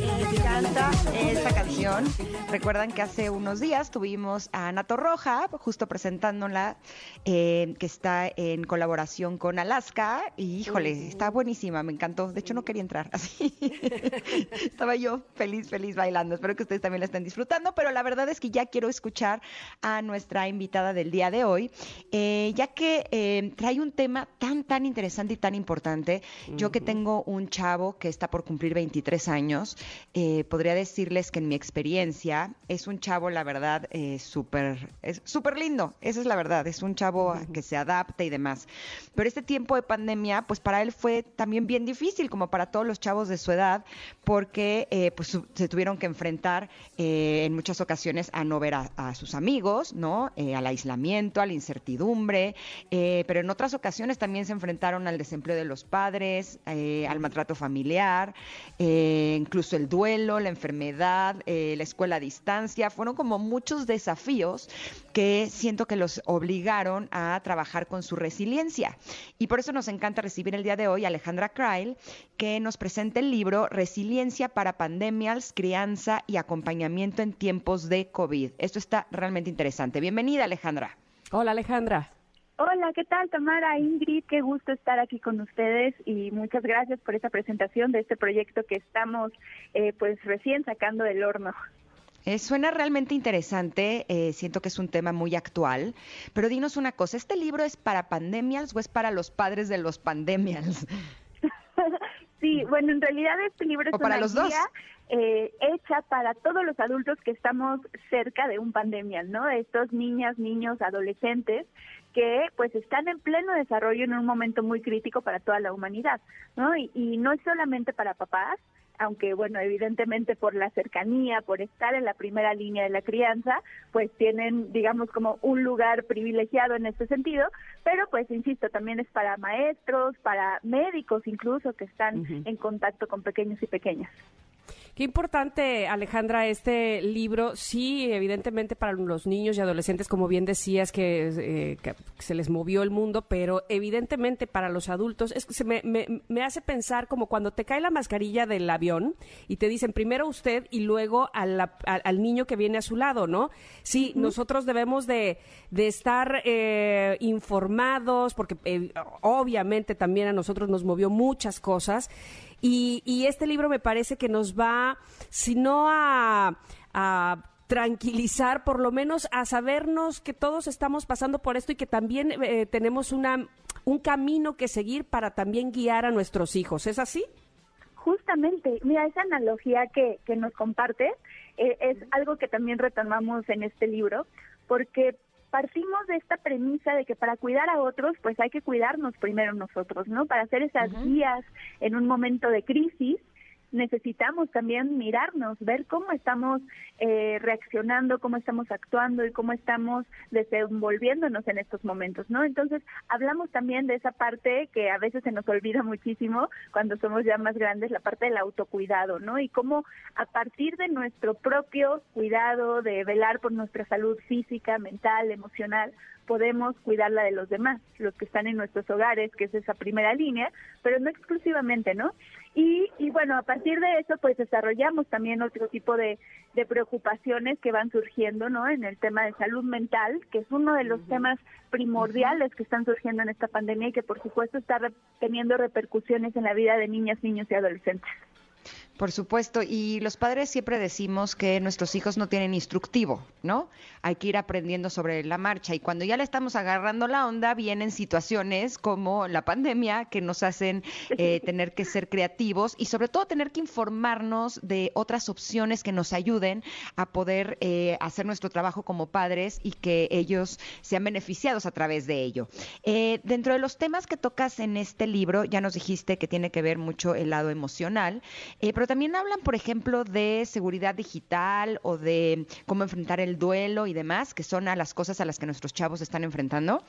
Me encanta esta canción. Recuerdan que hace unos días tuvimos a Ana Torroja, justo presentándola, eh, que está en colaboración con Alaska. Y híjole, está buenísima, me encantó. De hecho, no quería entrar así. Estaba yo feliz, feliz bailando. Espero que ustedes también la estén disfrutando. Pero la verdad es que ya quiero escuchar a nuestra invitada del día de hoy, eh, ya que eh, trae un tema tan, tan interesante y tan importante. Yo que tengo un chavo que está por cumplir 23 años, eh, podría decirles que en mi experiencia es un chavo, la verdad, eh, súper es súper lindo. Esa es la verdad. Es un chavo que se adapta y demás. Pero este tiempo de pandemia, pues para él fue también bien difícil, como para todos los chavos de su edad, porque eh, pues se tuvieron que enfrentar eh, en muchas ocasiones a no ver a, a sus amigos, ¿no? Eh, al aislamiento, a la incertidumbre, pero en otras ocasiones también se enfrentaron al desempleo de los padres, al maltrato familiar, incluso el duelo, la enfermedad, eh, la escuela a distancia. Fueron como muchos desafíos que siento que los obligaron a trabajar con su resiliencia. Y por eso nos encanta recibir el día de hoy a Alejandra Krail, que nos presenta el libro Resiliencia para Pandemias, Crianza y Acompañamiento en Tiempos de COVID. Esto está realmente interesante. Bienvenida, Alejandra. Hola Alejandra. Hola, ¿qué tal Tamara, Ingrid? Qué gusto estar aquí con ustedes y muchas gracias por esta presentación de este proyecto que estamos eh, pues recién sacando del horno. Eh, suena realmente interesante, eh, siento que es un tema muy actual, pero dinos una cosa, ¿este libro es para pandemias o es para los padres de los pandemias? Sí, bueno, en realidad este libro es O para una los dos. eh, hecha para todos los adultos que estamos cerca de un pandemia, ¿no? Estos niñas, niños, adolescentes que pues están en pleno desarrollo en un momento muy crítico para toda la humanidad, ¿no? Y, y no es solamente para papás, aunque bueno, evidentemente por la cercanía, por estar en la primera línea de la crianza, pues tienen, digamos, como un lugar privilegiado en este sentido, pero pues insisto, también es para maestros, para médicos incluso que están en contacto con pequeños y pequeñas. Qué importante, Alejandra, este libro. Sí, evidentemente para los niños y adolescentes, como bien decías, que, eh, que se les movió el mundo, pero evidentemente para los adultos, es que se me, me- me hace pensar como cuando te cae la mascarilla del avión y te dicen primero usted y luego a la- al niño que viene a su lado, ¿no? Sí, nosotros debemos de, de estar eh, informados, porque eh, obviamente también a nosotros nos movió muchas cosas. Y, y este libro me parece que nos va, si no a, a tranquilizar, por lo menos a sabernos que todos estamos pasando por esto y que también eh, tenemos una, un camino que seguir para también guiar a nuestros hijos. ¿Es así? Justamente, mira, esa analogía que, que nos comparte eh, es algo que también retomamos en este libro, porque partimos de esta premisa de que para cuidar a otros, pues hay que cuidarnos primero nosotros, ¿no? Para hacer esas guías en un momento de crisis, necesitamos también mirarnos, ver cómo estamos eh, reaccionando, cómo estamos actuando y cómo estamos desenvolviéndonos en estos momentos, ¿no? Entonces, hablamos también de esa parte que a veces se nos olvida muchísimo cuando somos ya más grandes, la parte del autocuidado, ¿no? Y cómo a partir de nuestro propio cuidado, de velar por nuestra salud física, mental, emocional, podemos cuidar la de los demás, los que están en nuestros hogares, que es esa primera línea, pero no exclusivamente, ¿no? Y, y bueno, a partir de eso, pues desarrollamos también otro tipo de, de preocupaciones que van surgiendo, ¿no? En el tema de salud mental, que es uno de los temas primordiales que están surgiendo en esta pandemia y que por supuesto está re- teniendo repercusiones en la vida de niñas, niños y adolescentes. Por supuesto, y los padres siempre decimos que nuestros hijos no tienen instructivo, ¿no? Hay que ir aprendiendo sobre la marcha y cuando ya le estamos agarrando la onda vienen situaciones como la pandemia que nos hacen eh, tener que ser creativos y sobre todo tener que informarnos de otras opciones que nos ayuden a poder eh, hacer nuestro trabajo como padres y que ellos sean beneficiados a través de ello. Eh, dentro de los temas que tocas en este libro, ya nos dijiste que tiene que ver mucho el lado emocional, eh, pero también hablan, por ejemplo, de seguridad digital o de cómo enfrentar el duelo y demás, que son a las cosas a las que nuestros chavos están enfrentando.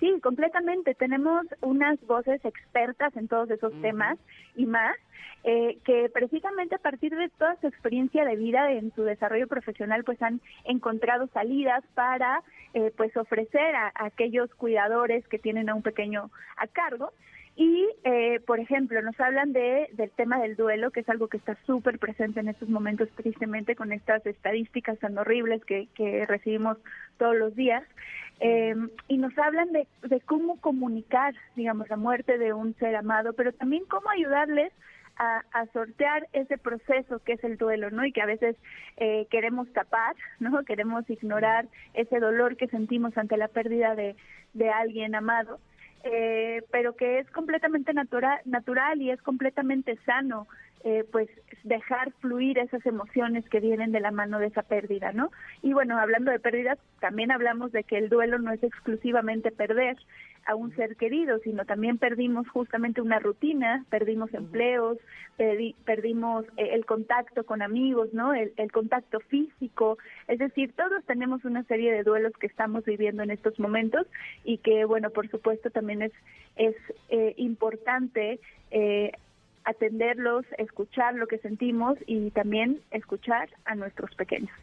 Sí, completamente. Tenemos unas voces expertas en todos esos temas y más, eh, que precisamente a partir de toda su experiencia de vida en su desarrollo profesional, pues han encontrado salidas para, eh, pues ofrecer a, a aquellos cuidadores que tienen a un pequeño a cargo. Y, eh, por ejemplo, nos hablan de, del tema del duelo, que es algo que está súper presente en estos momentos, tristemente, con estas estadísticas tan horribles que, que recibimos todos los días. Eh, y nos hablan de, de cómo comunicar, digamos, la muerte de un ser amado, pero también cómo ayudarles a, a, sortear ese proceso que es el duelo, ¿no? Y que a veces eh, queremos tapar, ¿no? Queremos ignorar ese dolor que sentimos ante la pérdida de, de alguien amado eh, pero que es completamente natural, natural y es completamente sano, eh, pues dejar fluir esas emociones que vienen de la mano de esa pérdida, ¿no? Y bueno, hablando de pérdidas, también hablamos de que el duelo no es exclusivamente perder a un ser querido, sino también perdimos justamente una rutina, perdimos empleos, perdi perdimos eh, el contacto con amigos, ¿no? El, el, contacto físico, es decir, todos tenemos una serie de duelos que estamos viviendo en estos momentos y que, bueno, por supuesto también es, es eh, importante eh, atenderlos, escuchar lo que sentimos y también escuchar a nuestros pequeños.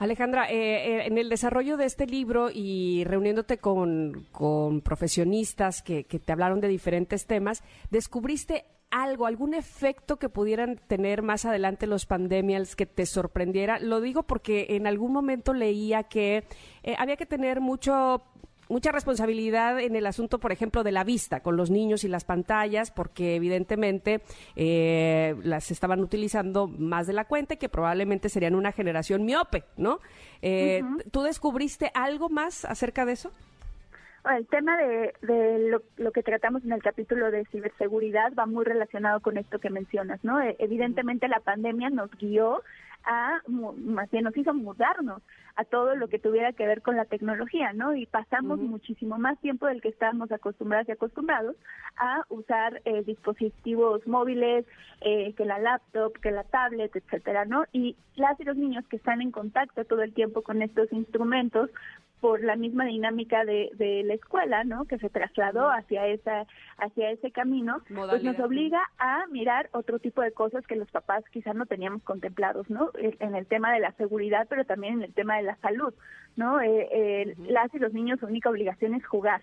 Alejandra, eh, eh, en el desarrollo de este libro y reuniéndote con, con profesionistas que, que, te hablaron de diferentes temas, ¿descubriste algo, algún efecto que pudieran tener más adelante los pandemias que te sorprendiera? Lo digo porque en algún momento leía que eh, había que tener mucho mucha responsabilidad en el asunto, por ejemplo, de la vista con los niños y las pantallas, porque evidentemente eh, las estaban utilizando más de la cuenta y que probablemente serían una generación miope, ¿no? Eh, uh -huh. ¿Tú descubriste algo más acerca de eso? El tema de, de lo, lo, que tratamos en el capítulo de ciberseguridad va muy relacionado con esto que mencionas, ¿no? Evidentemente la pandemia nos guió a, más bien nos hizo mudarnos a todo lo que tuviera que ver con la tecnología, ¿no? Y pasamos uh -huh. muchísimo más tiempo del que estábamos acostumbrados y acostumbrados a usar eh, dispositivos móviles, eh, que la laptop, que la tablet, etcétera, ¿no? Y las y los niños que están en contacto todo el tiempo con estos instrumentos, por la misma dinámica de, de la escuela, ¿no? Que se trasladó hacia esa hacia ese camino, Modalidad. pues nos obliga a mirar otro tipo de cosas que los papás quizás no teníamos contemplados, ¿no? En el tema de la seguridad, pero también en el tema de la salud, ¿no? Eh, eh, uh -huh. Las y los niños su única obligación es jugar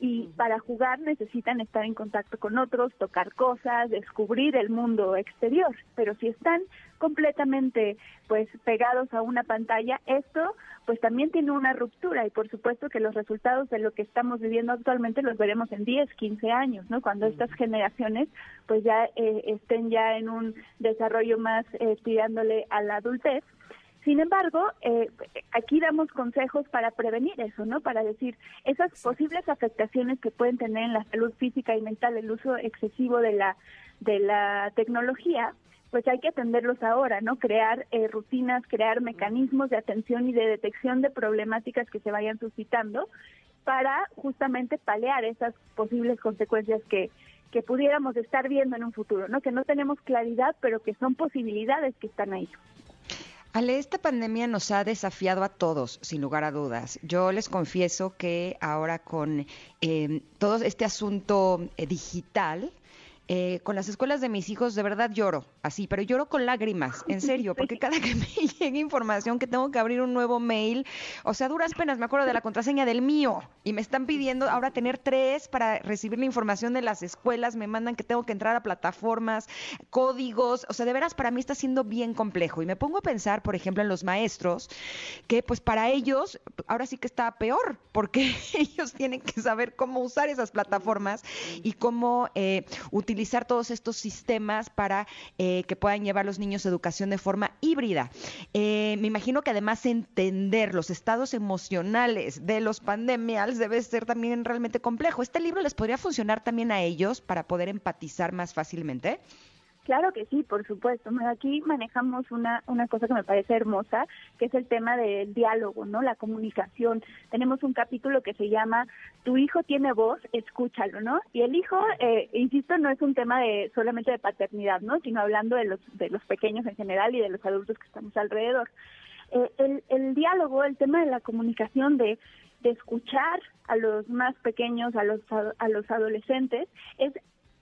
y para jugar necesitan estar en contacto con otros, tocar cosas, descubrir el mundo exterior, pero si están completamente pues pegados a una pantalla, esto pues también tiene una ruptura. Y por supuesto que los resultados de lo que estamos viviendo actualmente los veremos en 10, 15 años, ¿no? Cuando estas generaciones pues ya eh, estén ya en un desarrollo más eh, tirándole a la adultez sin embargo, eh, aquí damos consejos para prevenir eso, ¿no? Para decir esas posibles afectaciones que pueden tener en la salud física y mental el uso excesivo de la de la tecnología, pues hay que atenderlos ahora, ¿no? Crear eh, rutinas, crear mecanismos de atención y de detección de problemáticas que se vayan suscitando para justamente paliar esas posibles consecuencias que que pudiéramos estar viendo en un futuro, ¿no? Que no tenemos claridad, pero que son posibilidades que están ahí. Ale, esta pandemia nos ha desafiado a todos, sin lugar a dudas. Yo les confieso que ahora con eh, todo este asunto eh, digital, eh, con las escuelas de mis hijos de verdad lloro, así, pero lloro con lágrimas, en serio, porque cada que me llega información que tengo que abrir un nuevo mail, o sea, duras penas, me acuerdo de la contraseña del mío y me están pidiendo ahora tener tres para recibir la información de las escuelas, me mandan que tengo que entrar a plataformas, códigos, o sea, de veras para mí está siendo bien complejo. Y me pongo a pensar, por ejemplo, en los maestros, que pues para ellos ahora sí que está peor, porque ellos tienen que saber cómo usar esas plataformas y cómo eh, utilizar utilizar todos estos sistemas para eh, que puedan llevar los niños educación de forma híbrida. Eh, me imagino que además entender los estados emocionales de los pandemials debe ser también realmente complejo. ¿Este libro les podría funcionar también a ellos para poder empatizar más fácilmente? Claro que sí, por supuesto. Aquí manejamos una, una cosa que me parece hermosa, que es el tema del diálogo, ¿no? La comunicación. Tenemos un capítulo que se llama Tu hijo tiene voz, escúchalo, ¿no? Y el hijo, eh, insisto, no es un tema de solamente de paternidad, ¿no? Sino hablando de los, de los pequeños en general y de los adultos que estamos alrededor. Eh, el, el diálogo, el tema de la comunicación de de escuchar a los más pequeños, a los, a los adolescentes, es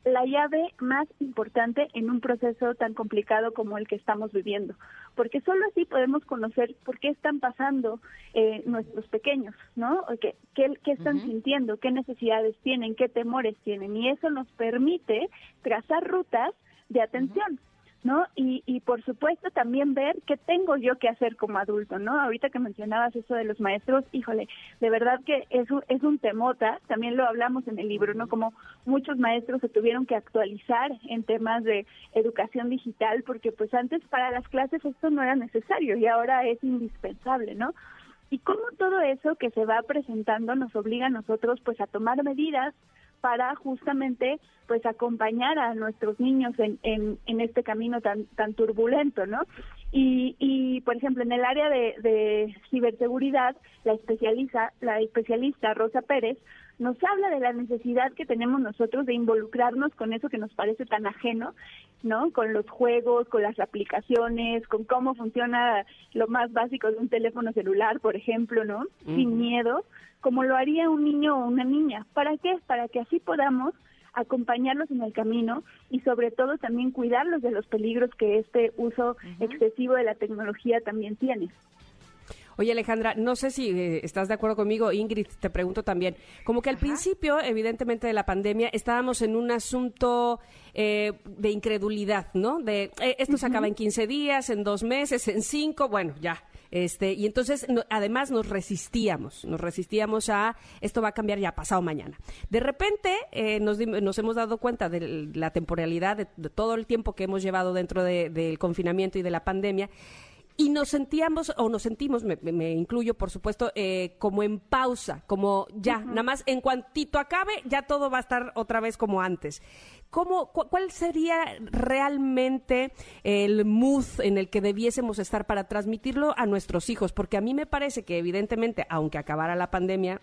la llave más importante en un proceso tan complicado como el que estamos viviendo, porque solo así podemos conocer por qué están pasando eh, nuestros pequeños, ¿no? ¿Qué, qué, están sintiendo? ¿Qué necesidades tienen? ¿Qué temores tienen? Y eso nos permite trazar rutas de atención. ¿No? Y, y por supuesto también ver qué tengo yo que hacer como adulto, ¿no? Ahorita que mencionabas eso de los maestros, híjole, de verdad que es un, es un temota, también lo hablamos en el libro, ¿no? Como muchos maestros se tuvieron que actualizar en temas de educación digital, porque pues antes para las clases esto no era necesario y ahora es indispensable, ¿no? Y cómo todo eso que se va presentando nos obliga a nosotros pues a tomar medidas para justamente pues acompañar a nuestros niños en, en, este camino tan tan turbulento, ¿no? Y, y por ejemplo en el área de, de ciberseguridad la especializa la especialista Rosa Pérez nos habla de la necesidad que tenemos nosotros de involucrarnos con eso que nos parece tan ajeno, ¿no? Con los juegos, con las aplicaciones, con cómo funciona lo más básico de un teléfono celular, por ejemplo, ¿no? Sin miedo, como lo haría un niño o una niña. ¿Para qué? Para que así podamos acompañarlos en el camino y sobre todo también cuidarlos de los peligros que este uso excesivo de la tecnología también tiene. Oye, Alejandra, no sé si eh, estás de acuerdo conmigo, Ingrid, te pregunto también. Como que al principio, evidentemente, de la pandemia, estábamos en un asunto eh, de incredulidad, ¿no? De eh, esto se acaba en 15 días, en dos meses, en cinco, bueno, ya. Este, y entonces, además, nos resistíamos, nos resistíamos a esto va a cambiar ya pasado mañana. De repente, nos, nos, hemos dado cuenta de la temporalidad de, todo el tiempo que hemos llevado dentro del confinamiento y de la pandemia y nos sentíamos, o nos sentimos, me, incluyo por supuesto, eh, como en pausa, como ya, nada más en cuantito acabe, ya todo va a estar otra vez como antes. ¿Cómo, ¿Cuál sería realmente el mood en el que debiésemos estar para transmitirlo a nuestros hijos? Porque a mí me parece que evidentemente, aunque acabara la pandemia,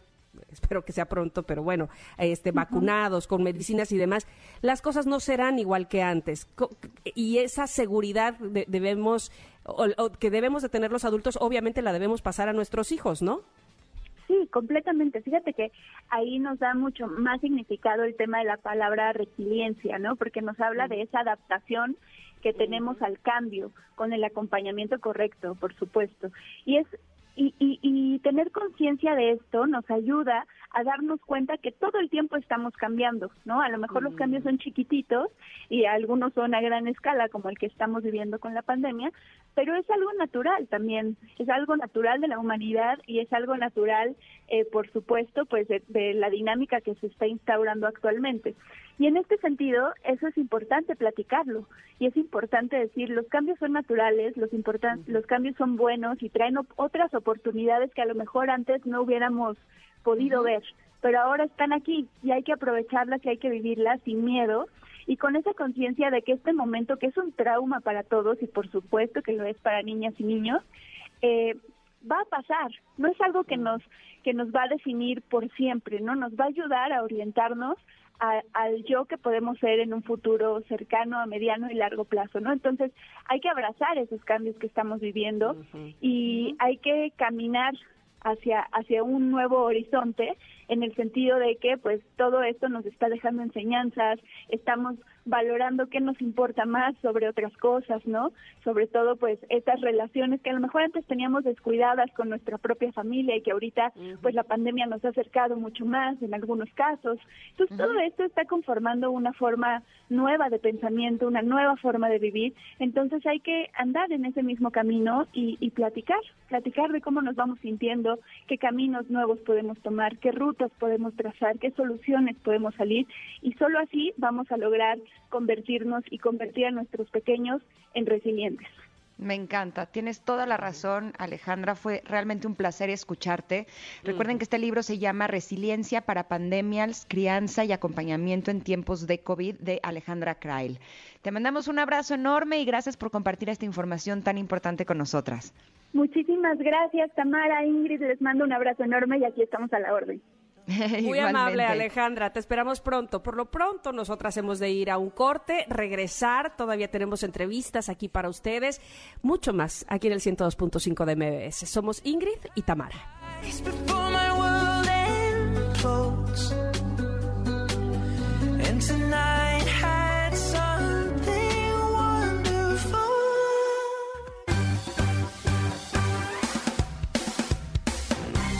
espero que sea pronto, pero bueno, este, vacunados, con medicinas y demás, las cosas no serán igual que antes. Y esa seguridad debemos, o, que debemos de tener los adultos, obviamente la debemos pasar a nuestros hijos, ¿no? Sí, completamente. Fíjate que ahí nos da mucho más significado el tema de la palabra resiliencia, ¿no? Porque nos habla de esa adaptación que tenemos al cambio con el acompañamiento correcto, por supuesto. Y es y, y, y tener conciencia de esto nos ayuda a darnos cuenta que todo el tiempo estamos cambiando, ¿no? A lo mejor los cambios son chiquititos y algunos son a gran escala, como el que estamos viviendo con la pandemia, pero es algo natural también, es algo natural de la humanidad y es algo natural, eh, por supuesto, pues de, de la dinámica que se está instaurando actualmente. Y en este sentido, eso es importante platicarlo. Y es importante decir, los cambios son naturales, los, los cambios son buenos y traen otras oportunidades que a lo mejor antes no hubiéramos podido ver, pero ahora están aquí y hay que aprovecharlas y hay que vivirlas sin miedo y con esa conciencia de que este momento, que es un trauma para todos y por supuesto que lo es para niñas y niños, eh, va a pasar, no es algo que nos que nos va a definir por siempre, no nos va a ayudar a orientarnos al yo que podemos ser en un futuro cercano, a mediano y largo plazo, ¿no? Entonces hay que abrazar esos cambios que estamos viviendo y hay que caminar hacia hacia un nuevo horizonte en el sentido de que pues todo esto nos está dejando enseñanzas, estamos valorando qué nos importa más sobre otras cosas, ¿no? Sobre todo, pues, estas relaciones que a lo mejor antes teníamos descuidadas con nuestra propia familia y que ahorita, pues, la pandemia nos ha acercado mucho más en algunos casos. Entonces, todo esto está conformando una forma nueva de pensamiento, una nueva forma de vivir. Entonces, hay que andar en ese mismo camino y, y platicar, platicar de cómo nos vamos sintiendo, qué caminos nuevos podemos tomar, qué rutas podemos trazar, qué soluciones podemos salir y solo así vamos a lograr convertirnos y convertir a nuestros pequeños en resilientes. Me encanta, tienes toda la razón, Alejandra. Fue realmente un placer escucharte. Recuerden que este libro se llama Resiliencia para Pandemias, Crianza y Acompañamiento en Tiempos de COVID de Alejandra Krail. Te mandamos un abrazo enorme y gracias por compartir esta información tan importante con nosotras. Muchísimas gracias, Tamara, Ingrid. Les mando un abrazo enorme y aquí estamos a la orden. Muy amable Alejandra, te esperamos pronto. Por lo pronto, nosotras hemos de ir a un corte, regresar, todavía tenemos entrevistas aquí para ustedes, mucho más aquí en el 102.5 de MBS. Somos Ingrid y Tamara.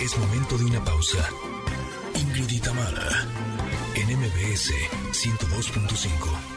Es momento de una pausa. Ingrid y en MBS 102.5.